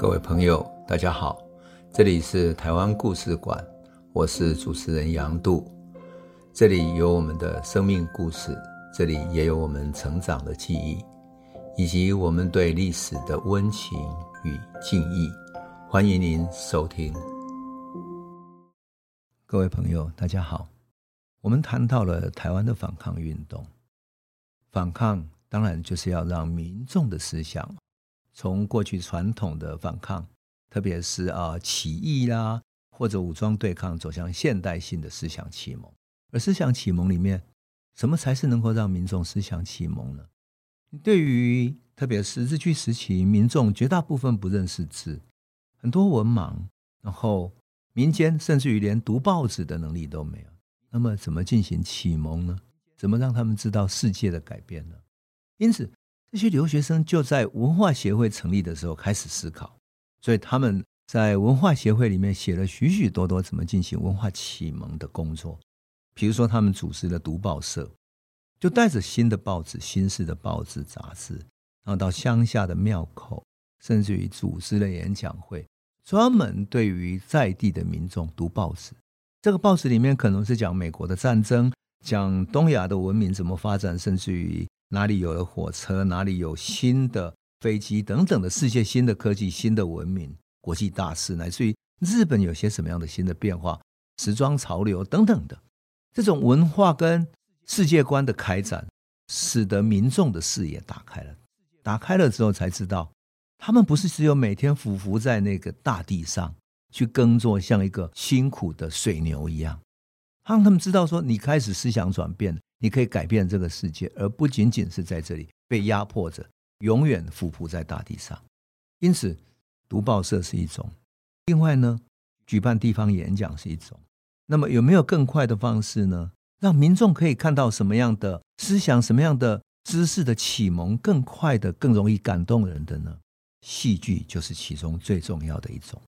各位朋友，大家好，这里是台湾故事馆，我是主持人杨度，这里有我们的生命故事，这里也有我们成长的记忆，以及我们对历史的温情与敬意。欢迎您收听。各位朋友，大家好，我们谈到了台湾的反抗运动，反抗当然就是要让民众的思想。从过去传统的反抗，特别是啊起义啦，或者武装对抗，走向现代性的思想启蒙。而思想启蒙里面，什么才是能够让民众思想启蒙呢？对于特别是日据时期，民众绝大部分不认识字，很多文盲，然后民间甚至于连读报纸的能力都没有。那么怎么进行启蒙呢？怎么让他们知道世界的改变呢？因此。这些留学生就在文化协会成立的时候开始思考，所以他们在文化协会里面写了许许多多怎么进行文化启蒙的工作。比如说，他们组织了读报社，就带着新的报纸、新式的报纸杂志，然后到乡下的庙口，甚至于组织了演讲会，专门对于在地的民众读报纸。这个报纸里面可能是讲美国的战争，讲东亚的文明怎么发展，甚至于。哪里有了火车，哪里有新的飞机等等的世界新的科技、新的文明、国际大事，乃至于日本有些什么样的新的变化、时装潮流等等的，这种文化跟世界观的开展，使得民众的视野打开了。打开了之后，才知道他们不是只有每天匍匐在那个大地上去耕作，像一个辛苦的水牛一样。让他们知道说，你开始思想转变。你可以改变这个世界，而不仅仅是在这里被压迫着，永远匍匐在大地上。因此，读报社是一种。另外呢，举办地方演讲是一种。那么，有没有更快的方式呢？让民众可以看到什么样的思想、什么样的知识的启蒙，更快的、更容易感动人的呢？戏剧就是其中最重要的一种。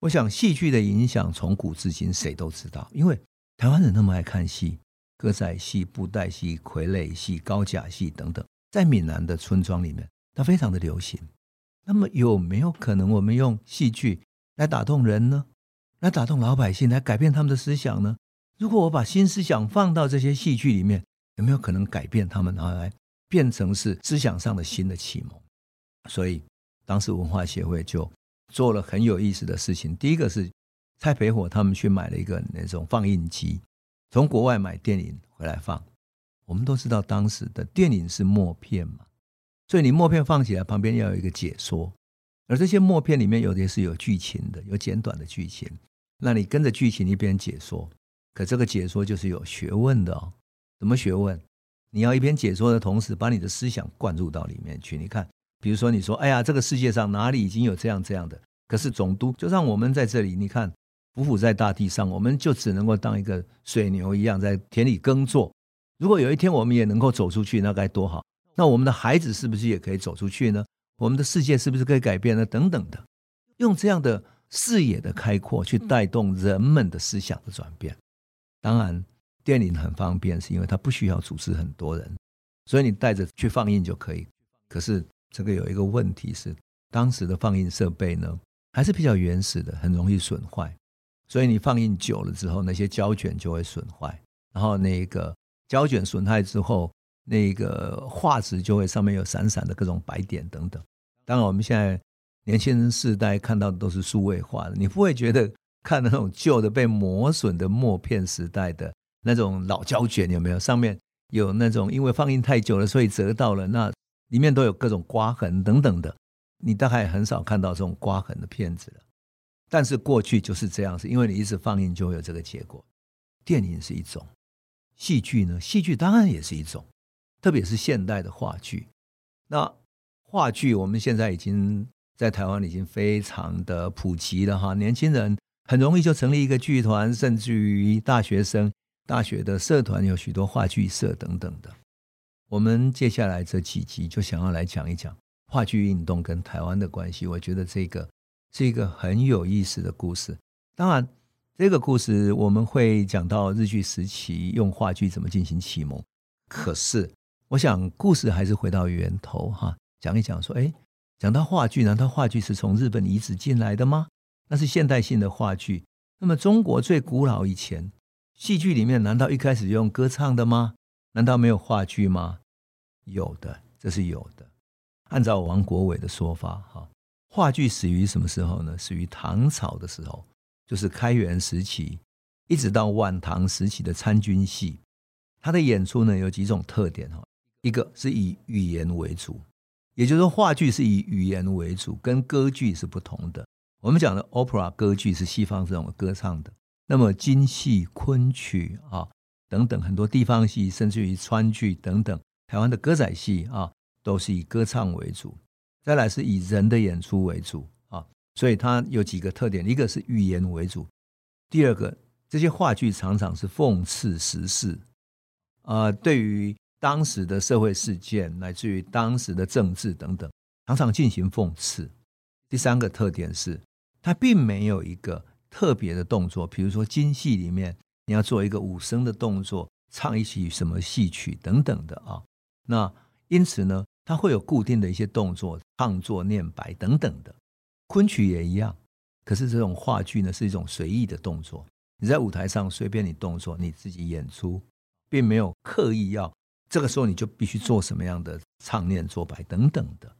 我想，戏剧的影响从古至今谁都知道，因为台湾人那么爱看戏。歌仔戏、布袋戏、傀儡戏、高甲戏等等，在闽南的村庄里面，它非常的流行。那么有没有可能，我们用戏剧来打动人呢？来打动老百姓，来改变他们的思想呢？如果我把新思想放到这些戏剧里面，有没有可能改变他们，然后来变成是思想上的新的启蒙？所以，当时文化协会就做了很有意思的事情。第一个是蔡培火他们去买了一个那种放映机。从国外买电影回来放，我们都知道当时的电影是默片嘛，所以你默片放起来旁边要有一个解说，而这些默片里面有的是有剧情的，有简短的剧情，那你跟着剧情一边解说，可这个解说就是有学问的哦。什么学问？你要一边解说的同时，把你的思想灌入到里面去。你看，比如说你说，哎呀，这个世界上哪里已经有这样这样的，可是总督就让我们在这里，你看。匍匐在大地上，我们就只能够当一个水牛一样在田里耕作。如果有一天我们也能够走出去，那该多好！那我们的孩子是不是也可以走出去呢？我们的世界是不是可以改变呢？等等的，用这样的视野的开阔去带动人们的思想的转变。当然，电影很方便，是因为它不需要组织很多人，所以你带着去放映就可以。可是这个有一个问题是，当时的放映设备呢，还是比较原始的，很容易损坏。所以你放映久了之后，那些胶卷就会损坏，然后那个胶卷损坏之后，那个画质就会上面有闪闪的各种白点等等。当然，我们现在年轻人世代看到的都是数位化的，你不会觉得看那种旧的被磨损的默片时代的那种老胶卷有没有？上面有那种因为放映太久了，所以折到了，那里面都有各种刮痕等等的，你大概很少看到这种刮痕的片子了。但是过去就是这样，子因为你一直放映就会有这个结果。电影是一种，戏剧呢？戏剧当然也是一种，特别是现代的话剧。那话剧我们现在已经在台湾已经非常的普及了哈，年轻人很容易就成立一个剧团，甚至于大学生大学的社团有许多话剧社等等的。我们接下来这几集就想要来讲一讲话剧运动跟台湾的关系。我觉得这个。是一个很有意思的故事。当然，这个故事我们会讲到日剧时期用话剧怎么进行启蒙。可是，我想故事还是回到源头哈，讲一讲说，哎，讲到话剧，难道话剧是从日本移植进来的吗？那是现代性的话剧。那么中国最古老以前，戏剧里面难道一开始用歌唱的吗？难道没有话剧吗？有的，这是有的。按照王国伟的说法，哈，话剧始于什么时候呢？始于唐朝的时候，就是开元时期，一直到晚唐时期的参军戏。它的演出呢，有几种特点哈，一个是以语言为主，也就是说话剧是以语言为主，跟歌剧是不同的。我们讲的 opera 歌剧是西方这种歌唱的，那么京戏、昆曲啊等等很多地方戏，甚至于川剧等等，台湾的歌仔戏啊。都是以歌唱为主，再来是以人的演出为主啊，所以它有几个特点：一个是语言为主，第二个这些话剧常常是讽刺时事，啊，对于当时的社会事件乃至于当时的政治等等，常常进行讽刺。第三个特点是它并没有一个特别的动作，比如说京戏里面你要做一个武生的动作，唱一曲什么戏曲等等的啊，那因此呢。它会有固定的一些动作，唱作、念白等等的，昆曲也一样。可是这种话剧呢，是一种随意的动作，你在舞台上随便你动作，你自己演出，并没有刻意要这个时候你就必须做什么样的唱念做白等等的。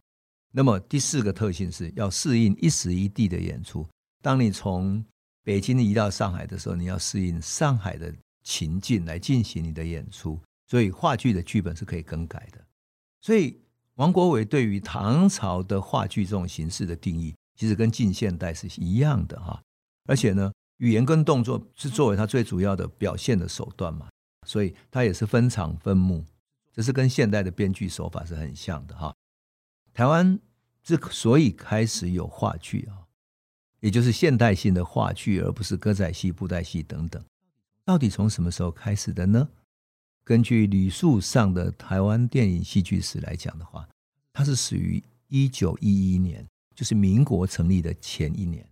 那么第四个特性是要适应一时一地的演出。当你从北京移到上海的时候，你要适应上海的情境来进行你的演出。所以话剧的剧本是可以更改的。所以。王国维对于唐朝的话剧这种形式的定义，其实跟近现代是一样的哈。而且呢，语言跟动作是作为他最主要的表现的手段嘛，所以他也是分场分幕，这是跟现代的编剧手法是很像的哈。台湾之所以开始有话剧啊，也就是现代性的话剧，而不是歌仔戏、布袋戏等等，到底从什么时候开始的呢？根据吕树上的台湾电影戏剧史来讲的话，它是始于一九一一年，就是民国成立的前一年。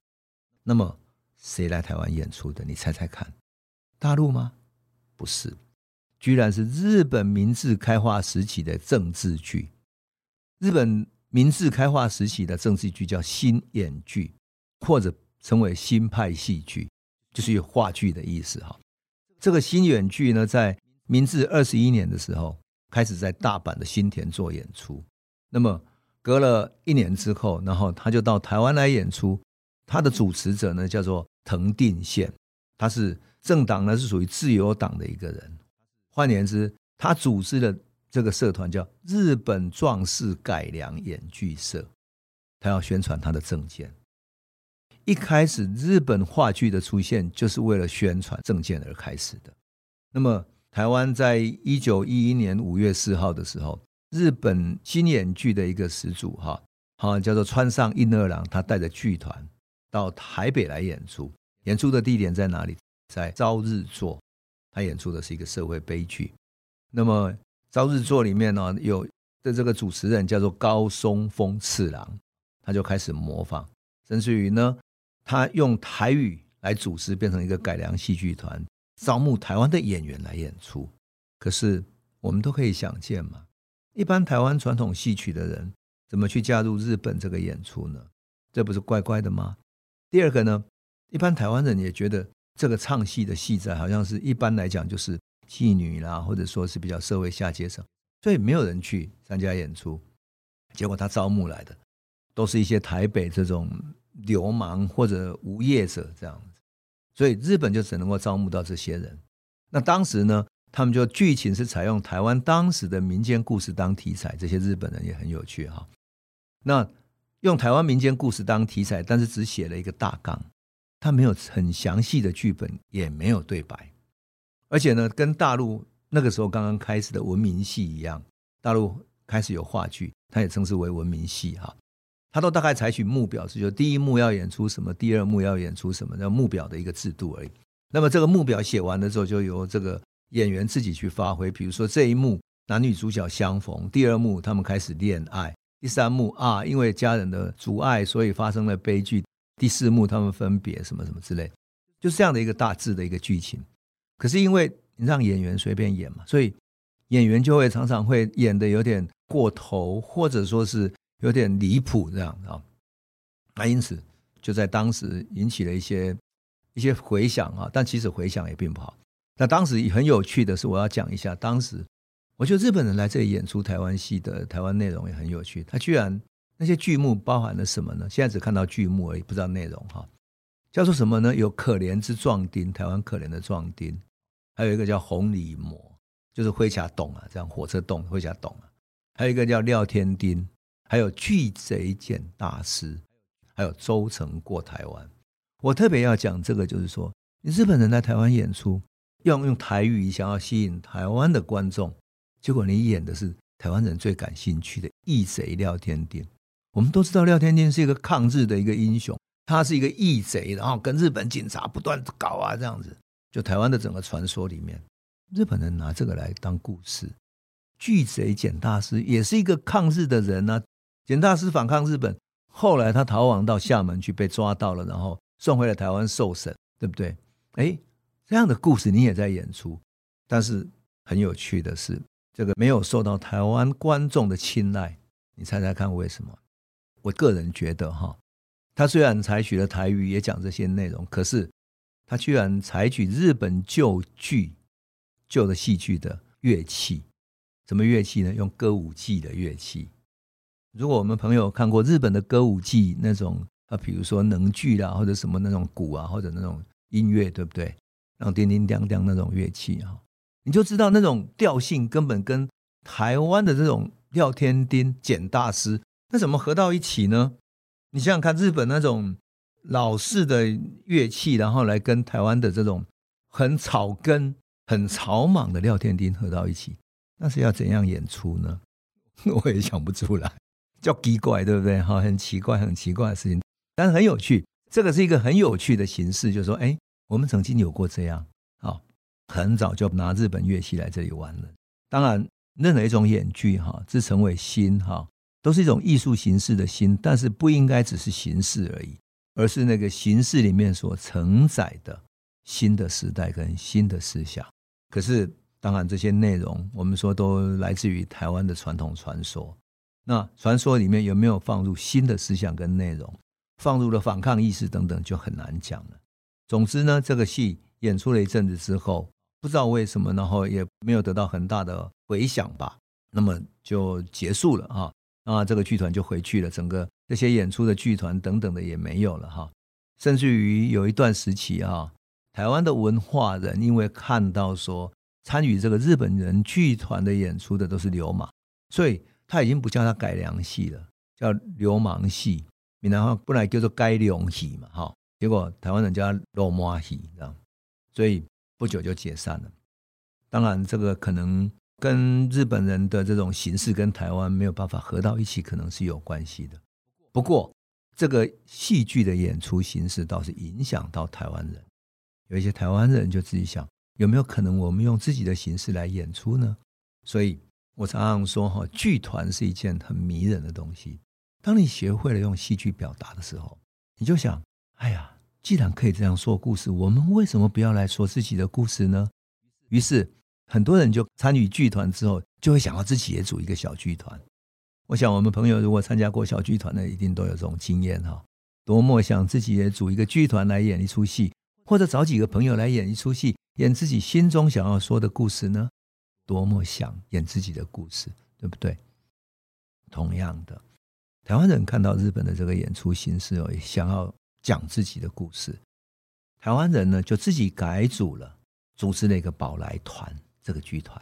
那么谁来台湾演出的？你猜猜看，大陆吗？不是，居然是日本明治开化时期的政治剧。日本明治开化时期的政治剧叫新演剧，或者称为新派戏剧，就是有话剧的意思哈。这个新演剧呢，在明治二十一年的时候，开始在大阪的新田做演出。那么隔了一年之后，然后他就到台湾来演出。他的主持者呢，叫做藤定宪，他是政党呢是属于自由党的一个人。换言之，他组织的这个社团叫日本壮士改良演剧社，他要宣传他的政见。一开始，日本话剧的出现就是为了宣传政见而开始的。那么。台湾在一九一一年五月四号的时候，日本新演剧的一个始祖哈，好叫做川上英二郎，他带着剧团到台北来演出。演出的地点在哪里？在朝日座。他演出的是一个社会悲剧。那么朝日座里面呢，有的这个主持人叫做高松丰次郎，他就开始模仿，甚至于呢，他用台语来组织，变成一个改良戏剧团。招募台湾的演员来演出，可是我们都可以想见嘛，一般台湾传统戏曲的人怎么去加入日本这个演出呢？这不是怪怪的吗？第二个呢，一般台湾人也觉得这个唱戏的戏仔好像是一般来讲就是妓女啦，或者说是比较社会下阶层，所以没有人去参加演出。结果他招募来的都是一些台北这种流氓或者无业者这样。所以日本就只能够招募到这些人。那当时呢，他们就剧情是采用台湾当时的民间故事当题材，这些日本人也很有趣哈。那用台湾民间故事当题材，但是只写了一个大纲，他没有很详细的剧本，也没有对白，而且呢，跟大陆那个时候刚刚开始的文明戏一样，大陆开始有话剧，它也称之为文明戏哈。他都大概采取目表制，就第一幕要演出什么，第二幕要演出什么，叫幕表的一个制度而已。那么这个目表写完了之后，就由这个演员自己去发挥。比如说这一幕男女主角相逢，第二幕他们开始恋爱，第三幕啊因为家人的阻碍，所以发生了悲剧。第四幕他们分别什么什么之类，就是这样的一个大致的一个剧情。可是因为你让演员随便演嘛，所以演员就会常常会演的有点过头，或者说是。有点离谱这样啊。那因此就在当时引起了一些一些回响啊，但其实回响也并不好。那当时很有趣的是，我要讲一下，当时我觉得日本人来这里演出台湾戏的台湾内容也很有趣。他居然那些剧目包含了什么呢？现在只看到剧目而已，不知道内容哈。叫做什么呢？有可怜之壮丁，台湾可怜的壮丁，还有一个叫红里魔，就是灰卡洞啊，这样火车洞灰卡洞啊。还有一个叫廖天丁，还有巨贼简大师，还有周成过台湾。我特别要讲这个，就是说，日本人来台湾演出，要用台语想要吸引台湾的观众，结果你演的是台湾人最感兴趣的义贼廖天丁。我们都知道廖天丁是一个抗日的一个英雄。他是一个义贼，然后跟日本警察不断搞啊，这样子。就台湾的整个传说里面，日本人拿这个来当故事。巨贼简大师也是一个抗日的人啊，简大师反抗日本，后来他逃亡到厦门去，被抓到了，然后送回了台湾受审，对不对？哎，这样的故事你也在演出，但是很有趣的是，这个没有受到台湾观众的青睐。你猜猜看为什么？我个人觉得哈。他虽然采取了台语，也讲这些内容，可是他居然采取日本旧剧、旧的戏剧的乐器。什么乐器呢？用歌舞伎的乐器。如果我们朋友看过日本的歌舞伎那种啊，比如说能剧啦，或者什么那种鼓啊，或者那种音乐，对不对？然后叮叮当当那种乐器啊，你就知道那种调性根本跟台湾的这种廖天丁、简大师，那怎么合到一起呢？你想想看，日本那种老式的乐器，然后来跟台湾的这种很草根、很草莽的廖天丁合到一起，那是要怎样演出呢？我也想不出来，叫奇怪，对不对？哈，很奇怪，很奇怪的事情，但是很有趣。这个是一个很有趣的形式，就是说，哎，我们曾经有过这样，好，很早就拿日本乐器来这里玩了。当然，任何一种演剧，哈，自成为新，哈。都是一种艺术形式的新，但是不应该只是形式而已，而是那个形式里面所承载的新的时代跟新的思想。可是，当然这些内容我们说都来自于台湾的传统传说。那传说里面有没有放入新的思想跟内容，放入了反抗意识等等，就很难讲了。总之呢，这个戏演出了一阵子之后，不知道为什么，然后也没有得到很大的回响吧，那么就结束了哈。啊，这个剧团就回去了，整个这些演出的剧团等等的也没有了哈。甚至于有一段时期啊，台湾的文化人因为看到说参与这个日本人剧团的演出的都是流氓，所以他已经不叫他改良戏了，叫流氓戏。闽南话本来叫做改良戏嘛，哈，结果台湾人叫他流氓戏，这样，所以不久就解散了。当然，这个可能。跟日本人的这种形式跟台湾没有办法合到一起，可能是有关系的。不过，这个戏剧的演出形式倒是影响到台湾人。有一些台湾人就自己想，有没有可能我们用自己的形式来演出呢？所以我常常说，哈，剧团是一件很迷人的东西。当你学会了用戏剧表达的时候，你就想，哎呀，既然可以这样说故事，我们为什么不要来说自己的故事呢？于是。很多人就参与剧团之后，就会想要自己也组一个小剧团。我想，我们朋友如果参加过小剧团的，一定都有这种经验哈。多么想自己也组一个剧团来演一出戏，或者找几个朋友来演一出戏，演自己心中想要说的故事呢？多么想演自己的故事，对不对？同样的，台湾人看到日本的这个演出形式哦，也想要讲自己的故事。台湾人呢，就自己改组了，组织了一个宝来团。这个剧团，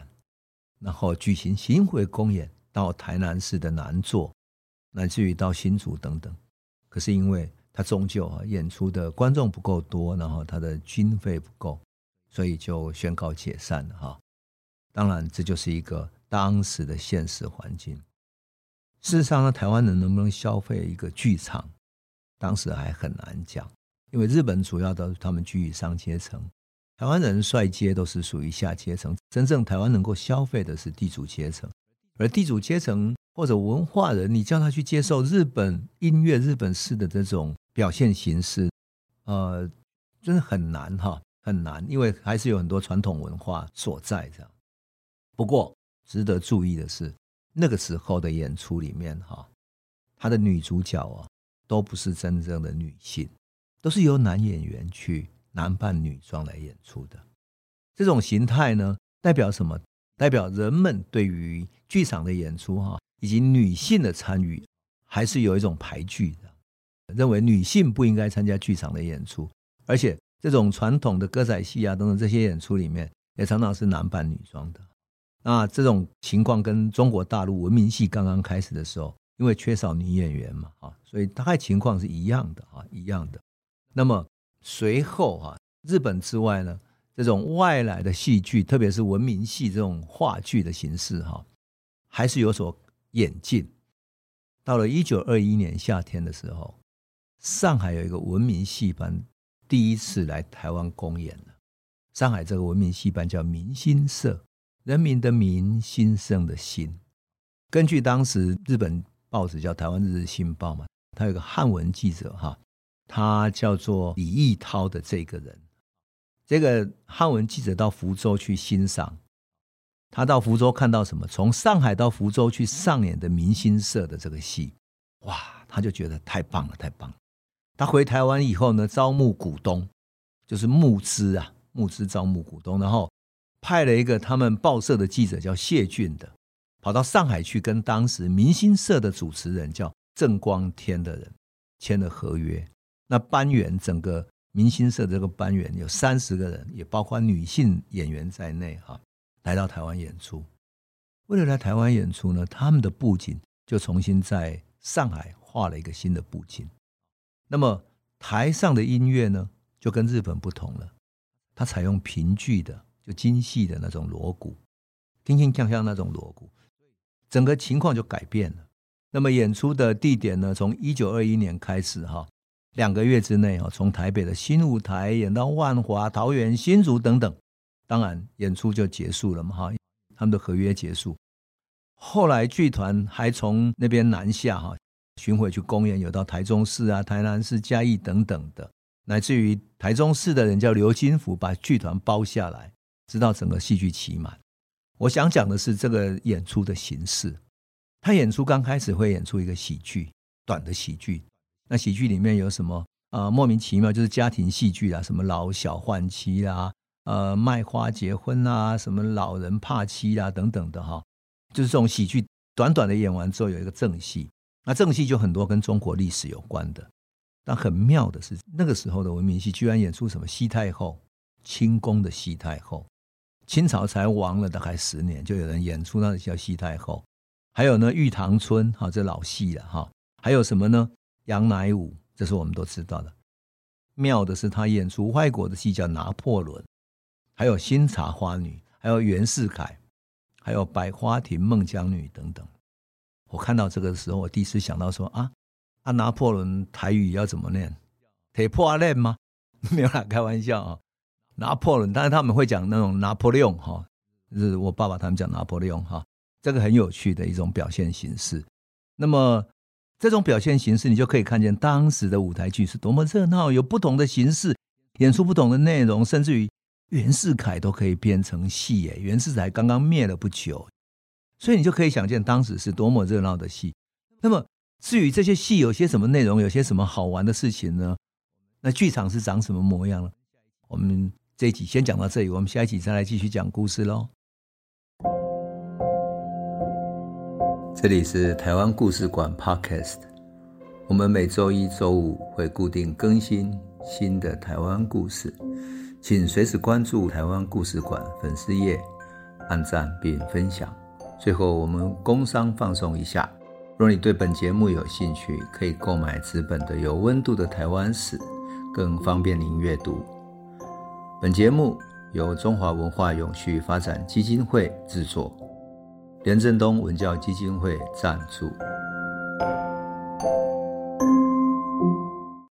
然后举行巡回公演，到台南市的南座，乃至于到新竹等等。可是因为他终究啊演出的观众不够多，然后他的经费不够，所以就宣告解散了哈。当然，这就是一个当时的现实环境。事实上呢，台湾人能不能消费一个剧场，当时还很难讲，因为日本主要的他们居于上阶层。台湾人率阶都是属于下阶层，真正台湾能够消费的是地主阶层，而地主阶层或者文化人，你叫他去接受日本音乐、日本式的这种表现形式，呃，真的很难哈，很难，因为还是有很多传统文化所在这样。不过值得注意的是，那个时候的演出里面哈，他的女主角啊，都不是真正的女性，都是由男演员去男扮女装来演出的。这种形态呢，代表什么？代表人们对于剧场的演出哈，以及女性的参与，还是有一种排拒的，认为女性不应该参加剧场的演出，而且这种传统的歌仔戏啊等等这些演出里面，也常常是男扮女装的。那这种情况跟中国大陆文明戏刚刚开始的时候，因为缺少女演员嘛，啊，所以大概情况是一样的啊，一样的。那么随后啊，日本之外呢，这种外来的戏剧，特别是文明戏这种话剧的形式哈，还是有所演进。到了一九二一年夏天的时候，上海有一个文明戏班第一次来台湾公演了。上海这个文明戏班叫明星社，人民的民，兴盛的兴。根据当时日本报纸叫《台湾日日新报》嘛，他有个汉文记者哈，他叫做李义涛的这个人，这个汉文记者到福州去欣赏，他到福州看到什么？从上海到福州去上演的民新社的这个戏，哇，他就觉得太棒了，太棒了。他回台湾以后呢，招募股东，就是募资啊，募资招募股东，然后派了一个他们报社的记者叫谢俊的。跑到上海去跟当时明星社的主持人叫郑光天的人签了合约。那班员整个明星社这个班员有三十个人，也包括女性演员在内，哈，来到台湾演出。为了来台湾演出呢，他们的布景就重新在上海画了一个新的布景。那么台上的音乐呢，就跟日本不同了，它采用平剧的，就精细的那种锣鼓，叮叮锵锵那种锣鼓。整个情况就改变了。那么演出的地点呢？从一九二一年开始，哈，两个月之内，哈，从台北的新舞台演到万华、桃园、新竹等等，当然演出就结束了嘛，哈，他们的合约结束。后来剧团还从那边南下，哈，巡回去公演，有到台中市啊、台南市、嘉义等等的，乃至于台中市的人叫刘金福，把剧团包下来，直到整个戏剧期满。我想讲的是这个演出的形式。他演出刚开始会演出一个喜剧，短的喜剧。那喜剧里面有什么、呃？莫名其妙就是家庭戏剧啊，什么老小换妻啦，呃，卖花结婚啊，什么老人怕妻啊等等的哈。就是这种喜剧，短短的演完之后有一个正戏。那正戏就很多跟中国历史有关的。但很妙的是，那个时候的文明戏居然演出什么西太后，清宫的西太后。清朝才亡了大概十年，就有人演出那个叫西太后，还有呢《玉堂春》哈，这老戏了哈，还有什么呢？杨乃武，这是我们都知道的。妙的是他演出外国的戏叫《拿破仑》，还有《新茶花女》，还有袁世凯，还有《百花亭孟姜女》等等。我看到这个的时候，我第一次想到说啊，啊拿破仑台语要怎么念？铁破烂吗？没有啦，开玩笑啊。拿破仑，但是他们会讲那种拿破仑哈，是我爸爸他们讲拿破仑哈，这个很有趣的一种表现形式。那么这种表现形式，你就可以看见当时的舞台剧是多么热闹，有不同的形式演出不同的内容，甚至于袁世凯都可以编成戏耶。袁世凯刚刚灭了不久，所以你就可以想见当时是多么热闹的戏。那么至于这些戏有些什么内容，有些什么好玩的事情呢？那剧场是长什么模样呢？我们。这一集先讲到这里，我们下一集再来继续讲故事喽。这里是台湾故事馆 Podcast，我们每周一、周五会固定更新新的台湾故事，请随时关注台湾故事馆粉丝页，按赞并分享。最后，我们工商放送一下：若你对本节目有兴趣，可以购买纸本的《有温度的台湾史》，更方便您阅读。本节目由中华文化永续发展基金会制作，连振东文教基金会赞助。